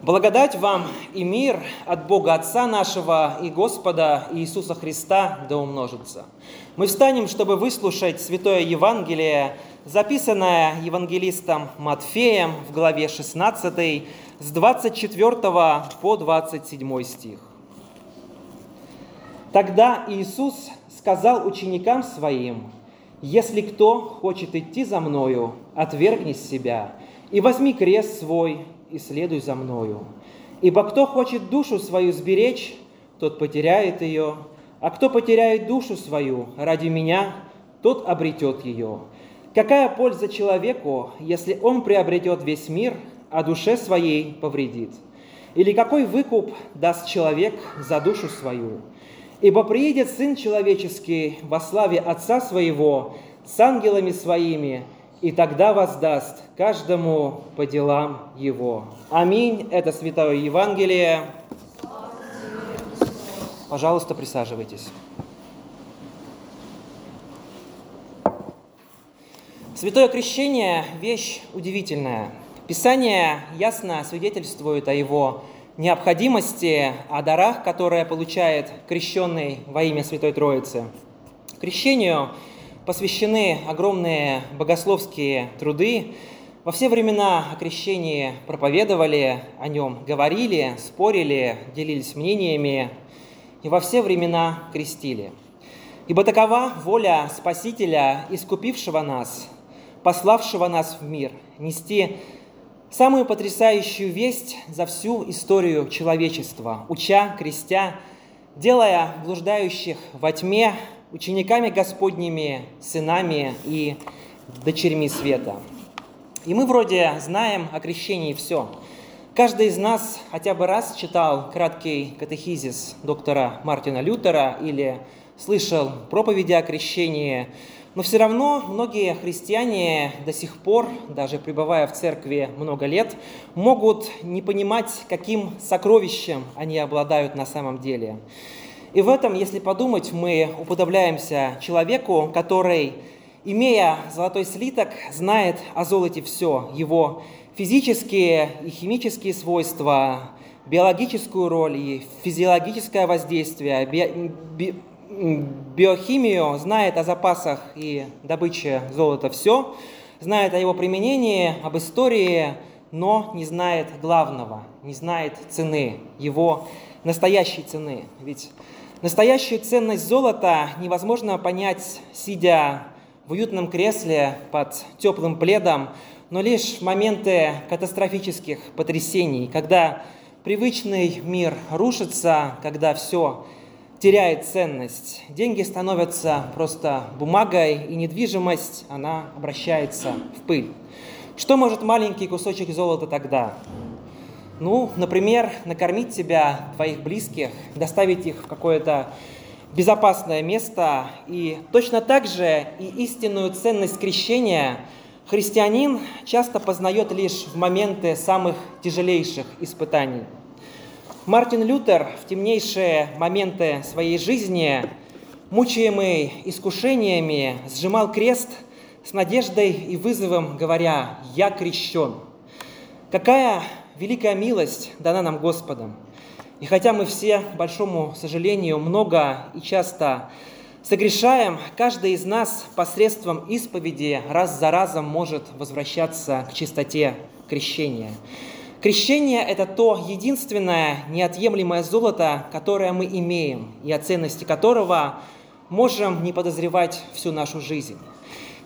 Благодать вам и мир от Бога Отца нашего и Господа Иисуса Христа да умножится. Мы встанем, чтобы выслушать Святое Евангелие, записанное евангелистом Матфеем в главе 16 с 24 по 27 стих. Тогда Иисус сказал ученикам Своим, «Если кто хочет идти за Мною, отвергни себя и возьми крест свой и следуй за Мною. Ибо кто хочет душу свою сберечь, тот потеряет ее, а кто потеряет душу свою ради Меня, тот обретет ее. Какая польза человеку, если он приобретет весь мир, а душе своей повредит? Или какой выкуп даст человек за душу свою? Ибо приедет Сын Человеческий во славе Отца Своего с ангелами Своими, и тогда воздаст каждому по делам его. Аминь. Это Святое Евангелие. Пожалуйста, присаживайтесь. Святое крещение – вещь удивительная. Писание ясно свидетельствует о его необходимости, о дарах, которые получает крещенный во имя Святой Троицы. Крещению посвящены огромные богословские труды. Во все времена о крещении проповедовали, о нем говорили, спорили, делились мнениями и во все времена крестили. Ибо такова воля Спасителя, искупившего нас, пославшего нас в мир, нести самую потрясающую весть за всю историю человечества, уча, крестя, делая блуждающих во тьме учениками Господними, сынами и дочерьми света. И мы вроде знаем о крещении все. Каждый из нас хотя бы раз читал краткий катехизис доктора Мартина Лютера или слышал проповеди о крещении, но все равно многие христиане до сих пор, даже пребывая в церкви много лет, могут не понимать, каким сокровищем они обладают на самом деле. И в этом, если подумать, мы уподобляемся человеку, который, имея золотой слиток, знает о золоте все, его физические и химические свойства, биологическую роль и физиологическое воздействие, би, би, биохимию, знает о запасах и добыче золота все, знает о его применении, об истории, но не знает главного, не знает цены, его настоящей цены. Ведь Настоящую ценность золота невозможно понять, сидя в уютном кресле под теплым пледом, но лишь в моменты катастрофических потрясений, когда привычный мир рушится, когда все теряет ценность. Деньги становятся просто бумагой, и недвижимость, она обращается в пыль. Что может маленький кусочек золота тогда? Ну, например, накормить тебя, твоих близких, доставить их в какое-то безопасное место. И точно так же и истинную ценность крещения христианин часто познает лишь в моменты самых тяжелейших испытаний. Мартин Лютер в темнейшие моменты своей жизни, мучаемый искушениями, сжимал крест с надеждой и вызовом, говоря «Я крещен». Какая великая милость дана нам Господом. И хотя мы все, к большому сожалению, много и часто согрешаем, каждый из нас посредством исповеди раз за разом может возвращаться к чистоте крещения. Крещение – это то единственное неотъемлемое золото, которое мы имеем, и о ценности которого можем не подозревать всю нашу жизнь.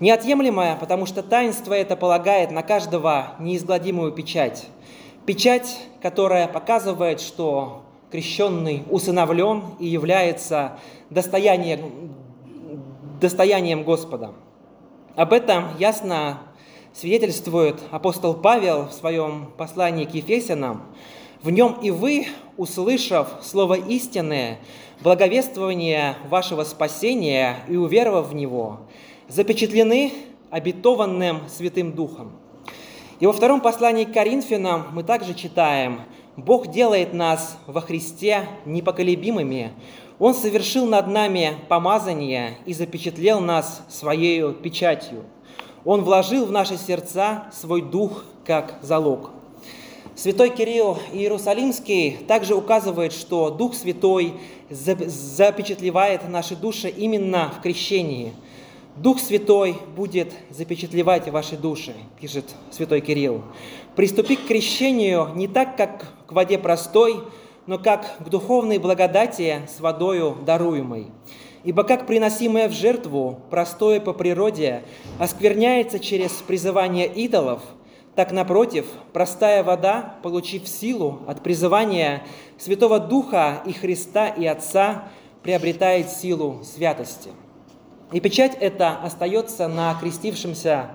Неотъемлемое, потому что таинство это полагает на каждого неизгладимую печать – Печать, которая показывает, что крещенный усыновлен и является достоянием, достоянием Господа. Об этом ясно свидетельствует апостол Павел в своем послании к Ефесянам. В нем и вы, услышав слово истины, благовествование вашего спасения и уверовав в него, запечатлены обетованным Святым Духом, и во втором послании к Коринфянам мы также читаем, «Бог делает нас во Христе непоколебимыми. Он совершил над нами помазание и запечатлел нас Своею печатью. Он вложил в наши сердца свой дух как залог». Святой Кирилл Иерусалимский также указывает, что Дух Святой запечатлевает наши души именно в крещении. Дух Святой будет запечатлевать ваши души, пишет Святой Кирилл. Приступи к крещению не так, как к воде простой, но как к духовной благодати с водою даруемой. Ибо как приносимое в жертву, простое по природе, оскверняется через призывание идолов – так, напротив, простая вода, получив силу от призывания Святого Духа и Христа и Отца, приобретает силу святости. И печать эта остается на крестившемся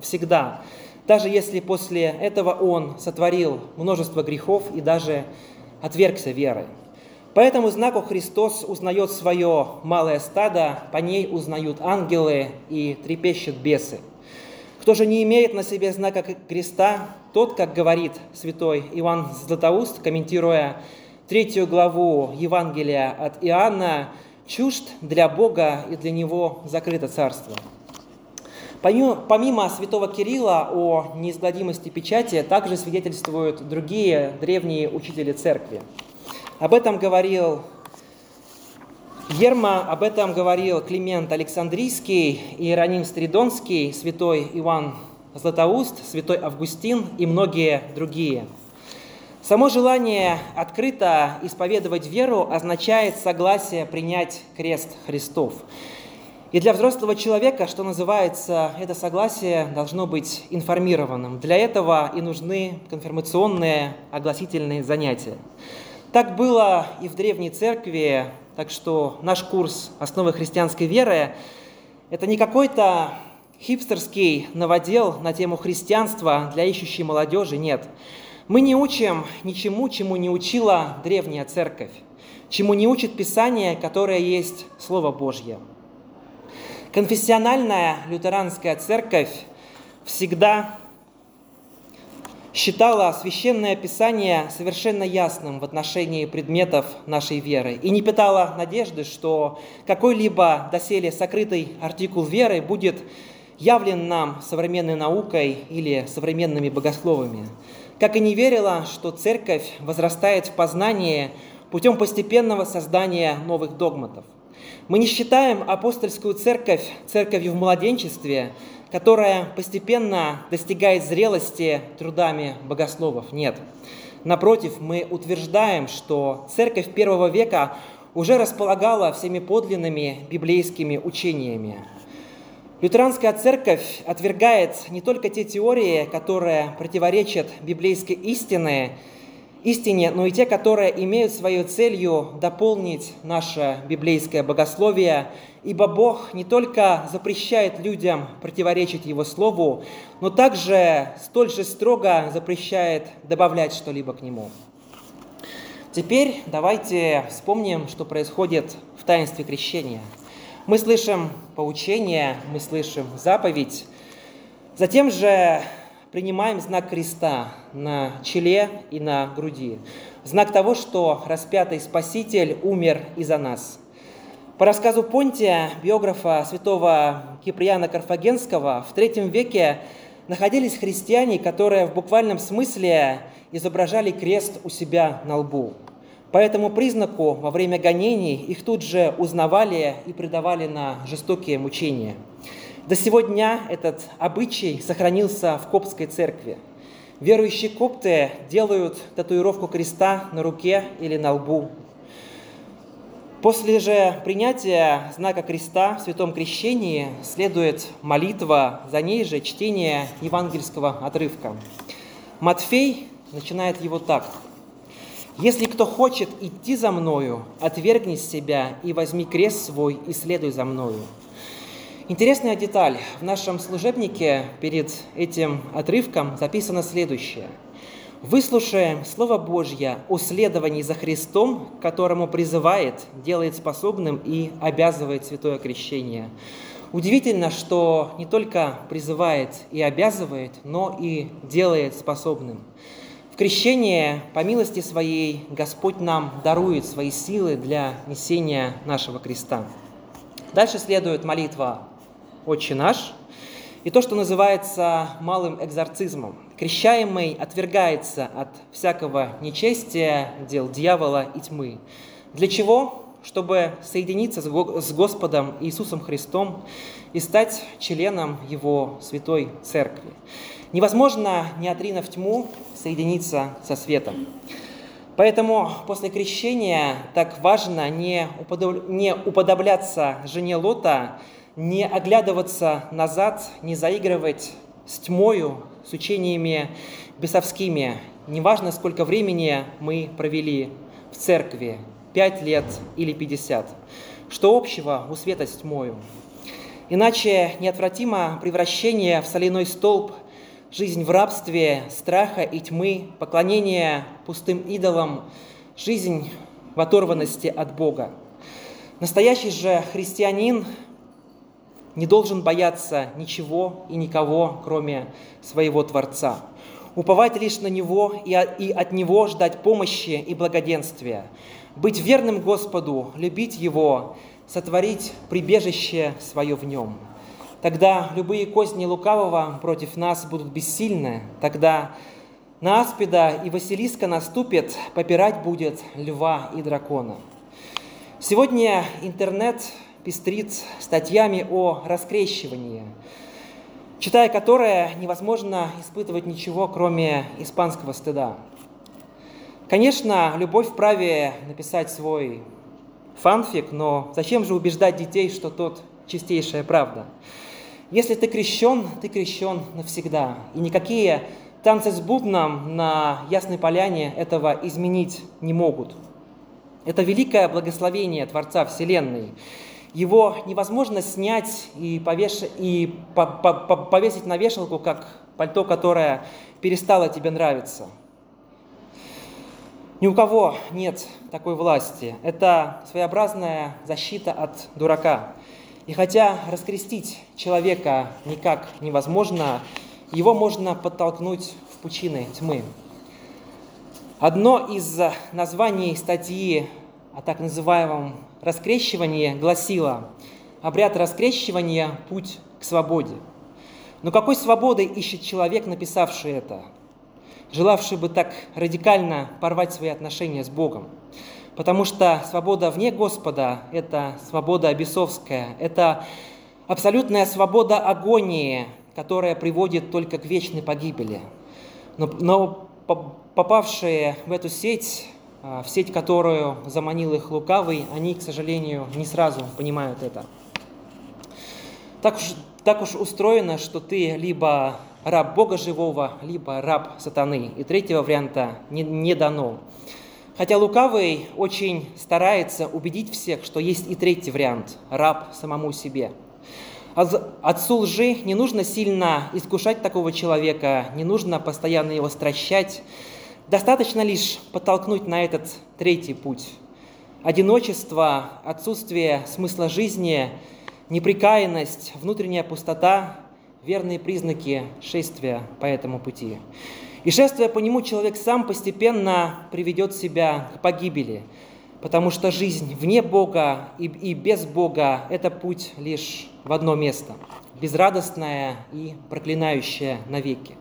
всегда, даже если после этого он сотворил множество грехов и даже отвергся верой. По этому знаку Христос узнает свое малое стадо, по ней узнают ангелы и трепещут бесы – кто же не имеет на себе знака креста, тот, как говорит святой Иоанн Златоуст, комментируя третью главу Евангелия от Иоанна, чужд для Бога и для Него закрыто царство. Помимо, святого Кирилла о неизгладимости печати, также свидетельствуют другие древние учители церкви. Об этом говорил Ерма об этом говорил Климент Александрийский, Иероним Стридонский, святой Иван Златоуст, святой Августин и многие другие. Само желание открыто исповедовать веру означает согласие принять крест Христов. И для взрослого человека, что называется, это согласие должно быть информированным. Для этого и нужны конфирмационные огласительные занятия. Так было и в Древней Церкви, так что наш курс «Основы христианской веры» – это не какой-то хипстерский новодел на тему христианства для ищущей молодежи, нет. Мы не учим ничему, чему не учила древняя церковь, чему не учит Писание, которое есть Слово Божье. Конфессиональная лютеранская церковь всегда считала священное писание совершенно ясным в отношении предметов нашей веры и не питала надежды, что какой-либо доселе сокрытый артикул веры будет явлен нам современной наукой или современными богословами. Как и не верила, что церковь возрастает в познании путем постепенного создания новых догматов. Мы не считаем апостольскую церковь церковью в младенчестве, которая постепенно достигает зрелости трудами богословов. Нет. Напротив, мы утверждаем, что церковь первого века уже располагала всеми подлинными библейскими учениями. Лютеранская церковь отвергает не только те теории, которые противоречат библейской истине, истине, но и те, которые имеют своей целью дополнить наше библейское богословие, ибо Бог не только запрещает людям противоречить Его Слову, но также столь же строго запрещает добавлять что-либо к Нему. Теперь давайте вспомним, что происходит в таинстве крещения. Мы слышим поучение, мы слышим заповедь, затем же принимаем знак креста на челе и на груди. Знак того, что распятый Спаситель умер и за нас. По рассказу Понтия, биографа святого Киприана Карфагенского, в III веке находились христиане, которые в буквальном смысле изображали крест у себя на лбу. По этому признаку во время гонений их тут же узнавали и предавали на жестокие мучения – до сего дня этот обычай сохранился в Коптской церкви. Верующие копты делают татуировку креста на руке или на лбу. После же принятия знака креста в святом крещении следует молитва, за ней же чтение евангельского отрывка. Матфей начинает его так. «Если кто хочет идти за мною, отвергни себя и возьми крест свой и следуй за мною. Интересная деталь. В нашем служебнике перед этим отрывком записано следующее. Выслушаем Слово Божье о следовании за Христом, которому призывает, делает способным и обязывает святое крещение. Удивительно, что не только призывает и обязывает, но и делает способным. В крещении, по милости своей, Господь нам дарует свои силы для несения нашего креста. Дальше следует молитва «Отче наш», и то, что называется малым экзорцизмом. крещаемый отвергается от всякого нечестия, дел дьявола и тьмы. Для чего? Чтобы соединиться с Господом Иисусом Христом и стать членом Его Святой Церкви. Невозможно, не отринув тьму, соединиться со светом. Поэтому после крещения так важно не, уподобляться жене Лота, не оглядываться назад, не заигрывать с тьмою, с учениями бесовскими. Неважно, сколько времени мы провели в церкви, пять лет или пятьдесят. Что общего у света с тьмою? Иначе неотвратимо превращение в соляной столб – жизнь в рабстве, страха и тьмы, поклонение пустым идолам, жизнь в оторванности от Бога. Настоящий же христианин не должен бояться ничего и никого, кроме своего Творца. Уповать лишь на Него и от Него ждать помощи и благоденствия. Быть верным Господу, любить Его, сотворить прибежище свое в Нем – Тогда любые козни лукавого против нас будут бессильны. Тогда на Аспида и Василиска наступит, попирать будет льва и дракона. Сегодня интернет пестрит статьями о раскрещивании, читая которое невозможно испытывать ничего, кроме испанского стыда. Конечно, любовь вправе написать свой фанфик, но зачем же убеждать детей, что тот чистейшая правда? Если ты крещен, ты крещен навсегда. И никакие танцы с бубном на Ясной Поляне этого изменить не могут. Это великое благословение Творца Вселенной. Его невозможно снять и, повеш... и по -по повесить на вешалку, как пальто, которое перестало тебе нравиться. Ни у кого нет такой власти. Это своеобразная защита от дурака. И хотя раскрестить человека никак невозможно, его можно подтолкнуть в пучины тьмы. Одно из названий статьи о так называемом раскрещивании гласило «Обряд раскрещивания – путь к свободе». Но какой свободы ищет человек, написавший это, желавший бы так радикально порвать свои отношения с Богом? Потому что свобода вне Господа – это свобода бесовская, это абсолютная свобода агонии, которая приводит только к вечной погибели. Но, но попавшие в эту сеть, а, в сеть, которую заманил их лукавый, они, к сожалению, не сразу понимают это. Так уж, так уж устроено, что ты либо раб Бога живого, либо раб сатаны. И третьего варианта не, не дано. Хотя лукавый очень старается убедить всех, что есть и третий вариант – раб самому себе. Отцу лжи не нужно сильно искушать такого человека, не нужно постоянно его стращать. Достаточно лишь подтолкнуть на этот третий путь. Одиночество, отсутствие смысла жизни, неприкаянность, внутренняя пустота – верные признаки шествия по этому пути. И шествуя по нему, человек сам постепенно приведет себя к погибели, потому что жизнь вне Бога и, и без Бога – это путь лишь в одно место, безрадостное и проклинающее навеки.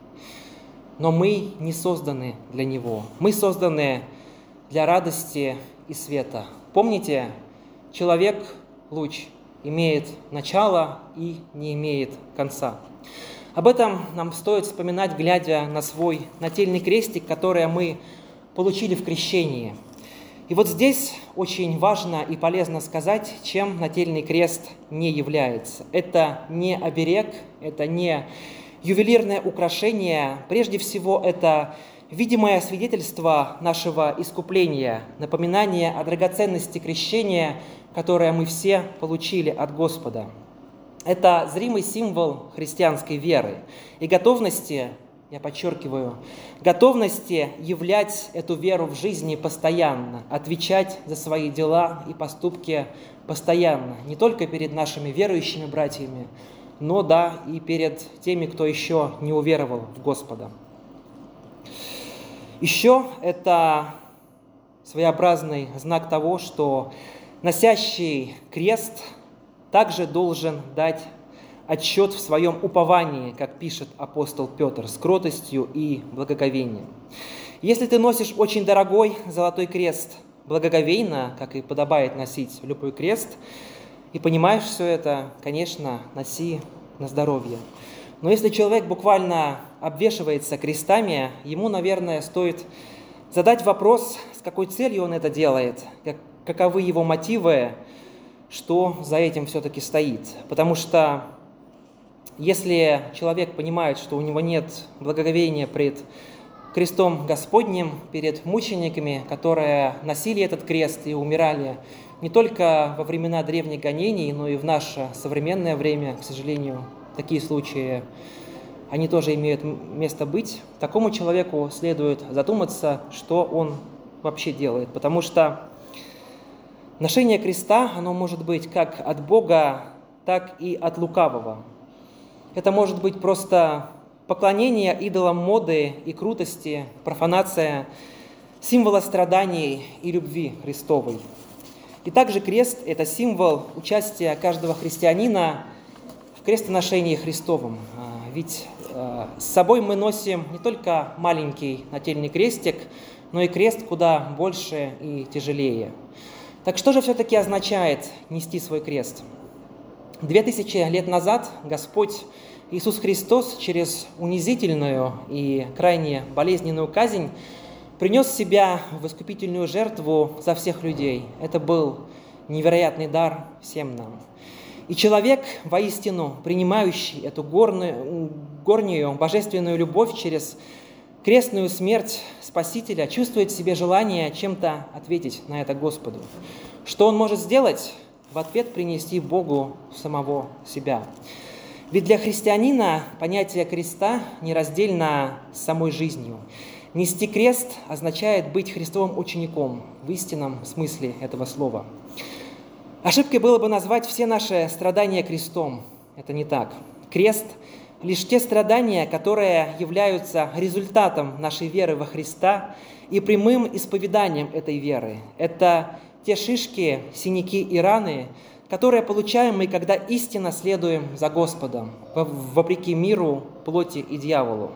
Но мы не созданы для Него. Мы созданы для радости и света. Помните, человек – луч, имеет начало и не имеет конца. Об этом нам стоит вспоминать, глядя на свой нательный крестик, который мы получили в крещении. И вот здесь очень важно и полезно сказать, чем нательный крест не является. Это не оберег, это не ювелирное украшение. Прежде всего, это видимое свидетельство нашего искупления, напоминание о драгоценности крещения, которое мы все получили от Господа. Это зримый символ христианской веры и готовности, я подчеркиваю, готовности являть эту веру в жизни постоянно, отвечать за свои дела и поступки постоянно, не только перед нашими верующими братьями, но да и перед теми, кто еще не уверовал в Господа. Еще это своеобразный знак того, что носящий крест также должен дать отчет в своем уповании, как пишет апостол Петр, с кротостью и благоговением. Если ты носишь очень дорогой золотой крест благоговейно, как и подобает носить любой крест, и понимаешь все это, конечно, носи на здоровье. Но если человек буквально обвешивается крестами, ему, наверное, стоит задать вопрос, с какой целью он это делает, как, каковы его мотивы, что за этим все-таки стоит. Потому что если человек понимает, что у него нет благоговения пред крестом Господним, перед мучениками, которые носили этот крест и умирали не только во времена древних гонений, но и в наше современное время, к сожалению, такие случаи, они тоже имеют место быть. Такому человеку следует задуматься, что он вообще делает, потому что ношение креста, оно может быть как от Бога, так и от лукавого. Это может быть просто поклонение идолам моды и крутости, профанация символа страданий и любви Христовой. И также крест – это символ участия каждого христианина в крестоношении Христовом. А, ведь а, с собой мы носим не только маленький нательный крестик, но и крест куда больше и тяжелее. Так что же все-таки означает нести свой крест? Две тысячи лет назад Господь Иисус Христос через унизительную и крайне болезненную казнь принес себя в искупительную жертву за всех людей. Это был невероятный дар всем нам. И человек, воистину принимающий эту горную, горнюю божественную любовь через крестную смерть Спасителя, чувствует в себе желание чем-то ответить на это Господу. Что он может сделать? В ответ принести Богу самого себя. Ведь для христианина понятие креста нераздельно с самой жизнью. Нести крест означает быть Христовым учеником в истинном смысле этого слова. Ошибкой было бы назвать все наши страдания крестом. Это не так. Крест – лишь те страдания, которые являются результатом нашей веры во Христа и прямым исповеданием этой веры. Это те шишки, синяки и раны, которые получаем мы, когда истинно следуем за Господом, вопреки миру, плоти и дьяволу.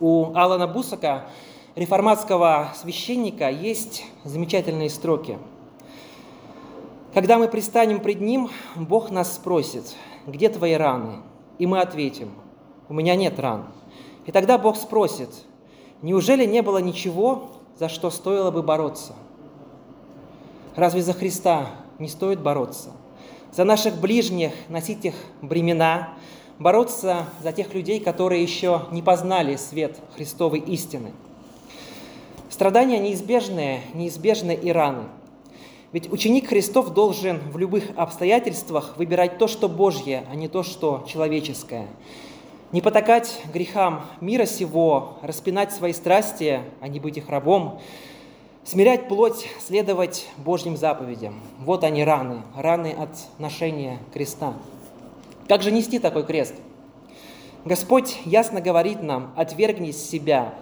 У Алана Бусака, реформатского священника, есть замечательные строки. Когда мы пристанем пред Ним, Бог нас спросит, где твои раны? И мы ответим, у меня нет ран. И тогда Бог спросит, неужели не было ничего, за что стоило бы бороться? Разве за Христа не стоит бороться. За наших ближних носить их бремена, бороться за тех людей, которые еще не познали свет Христовой истины. Страдания неизбежные, неизбежны и раны. Ведь ученик Христов должен в любых обстоятельствах выбирать то, что Божье, а не то, что человеческое. Не потакать грехам мира сего, распинать свои страсти, а не быть их рабом, Смирять плоть, следовать Божьим заповедям. Вот они раны, раны от ношения креста. Как же нести такой крест? Господь ясно говорит нам, отвергнись себя,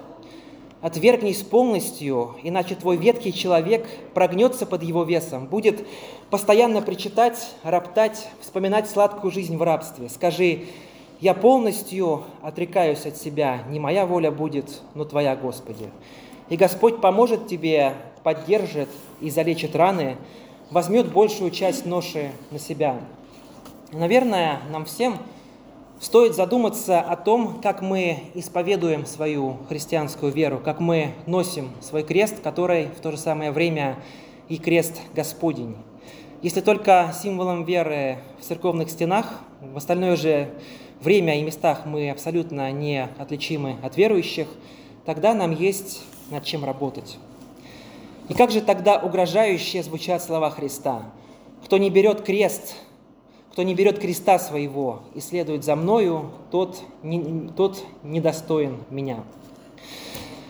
отвергнись полностью, иначе твой ветхий человек прогнется под его весом, будет постоянно причитать, роптать, вспоминать сладкую жизнь в рабстве. Скажи, я полностью отрекаюсь от себя, не моя воля будет, но твоя, Господи. И Господь поможет тебе, поддержит и залечит раны, возьмет большую часть ноши на себя. Наверное, нам всем стоит задуматься о том, как мы исповедуем свою христианскую веру, как мы носим свой крест, который в то же самое время и крест Господень. Если только символом веры в церковных стенах, в остальное же время и местах мы абсолютно не отличимы от верующих, тогда нам есть над чем работать. И как же тогда угрожающие звучат слова Христа? Кто не берет крест, кто не берет креста своего и следует за мною, тот, не, тот недостоин меня.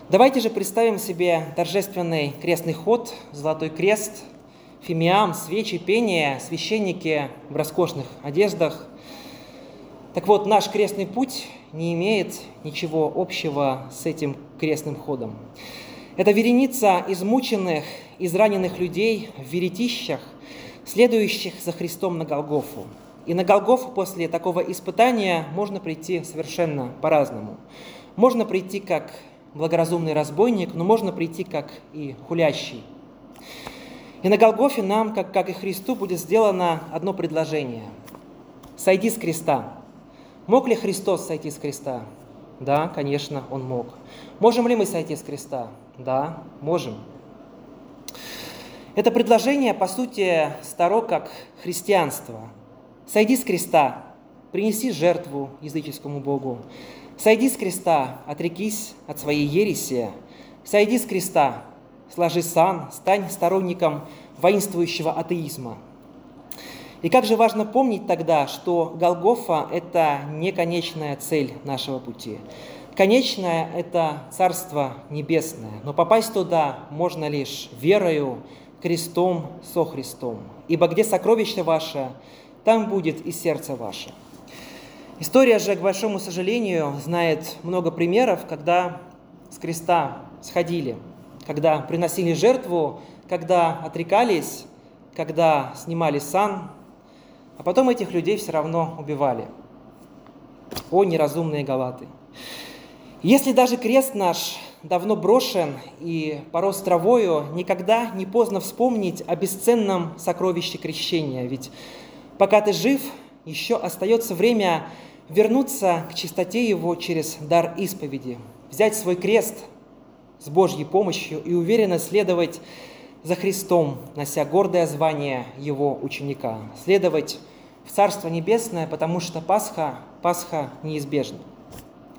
Давайте же представим себе торжественный крестный ход, золотой крест, фимиам, свечи, пение, священники в роскошных одеждах. Так вот, наш крестный путь не имеет ничего общего с этим крестным ходом. Это вереница измученных, израненных людей в веретищах, следующих за Христом на Голгофу. И на Голгофу после такого испытания можно прийти совершенно по-разному. Можно прийти как благоразумный разбойник, но можно прийти как и хулящий. И на Голгофе нам, как, как и Христу, будет сделано одно предложение. «Сойди с креста». Мог ли Христос сойти с креста? Да, конечно, Он мог. Можем ли мы сойти с креста? Да, можем. Это предложение, по сути, старо как христианство – Сойди с креста, принеси жертву языческому Богу. Сойди с креста, отрекись от своей ереси. Сойди с креста, сложи сан, стань сторонником воинствующего атеизма. И как же важно помнить тогда, что Голгофа – это не конечная цель нашего пути. Конечное – это Царство Небесное, но попасть туда можно лишь верою, крестом со Христом. Ибо где сокровище ваше, там будет и сердце ваше. История же, к большому сожалению, знает много примеров, когда с креста сходили, когда приносили жертву, когда отрекались, когда снимали сан, а потом этих людей все равно убивали. О, неразумные галаты! Если даже крест наш давно брошен и порос травою, никогда не поздно вспомнить о бесценном сокровище крещения, ведь Пока ты жив, еще остается время вернуться к чистоте его через дар исповеди, взять свой крест с Божьей помощью и уверенно следовать за Христом, нося гордое звание Его ученика, следовать в Царство Небесное, потому что Пасха, Пасха неизбежна.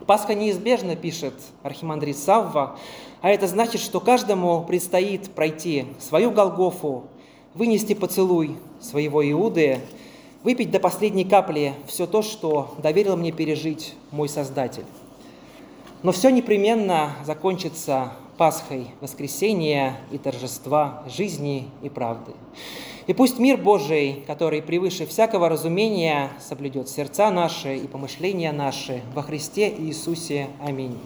Пасха неизбежна, пишет архимандрит Савва, а это значит, что каждому предстоит пройти свою Голгофу, вынести поцелуй своего Иуды, выпить до последней капли все то, что доверил мне пережить мой Создатель. Но все непременно закончится Пасхой воскресения и торжества жизни и правды. И пусть мир Божий, который превыше всякого разумения, соблюдет сердца наши и помышления наши во Христе Иисусе. Аминь.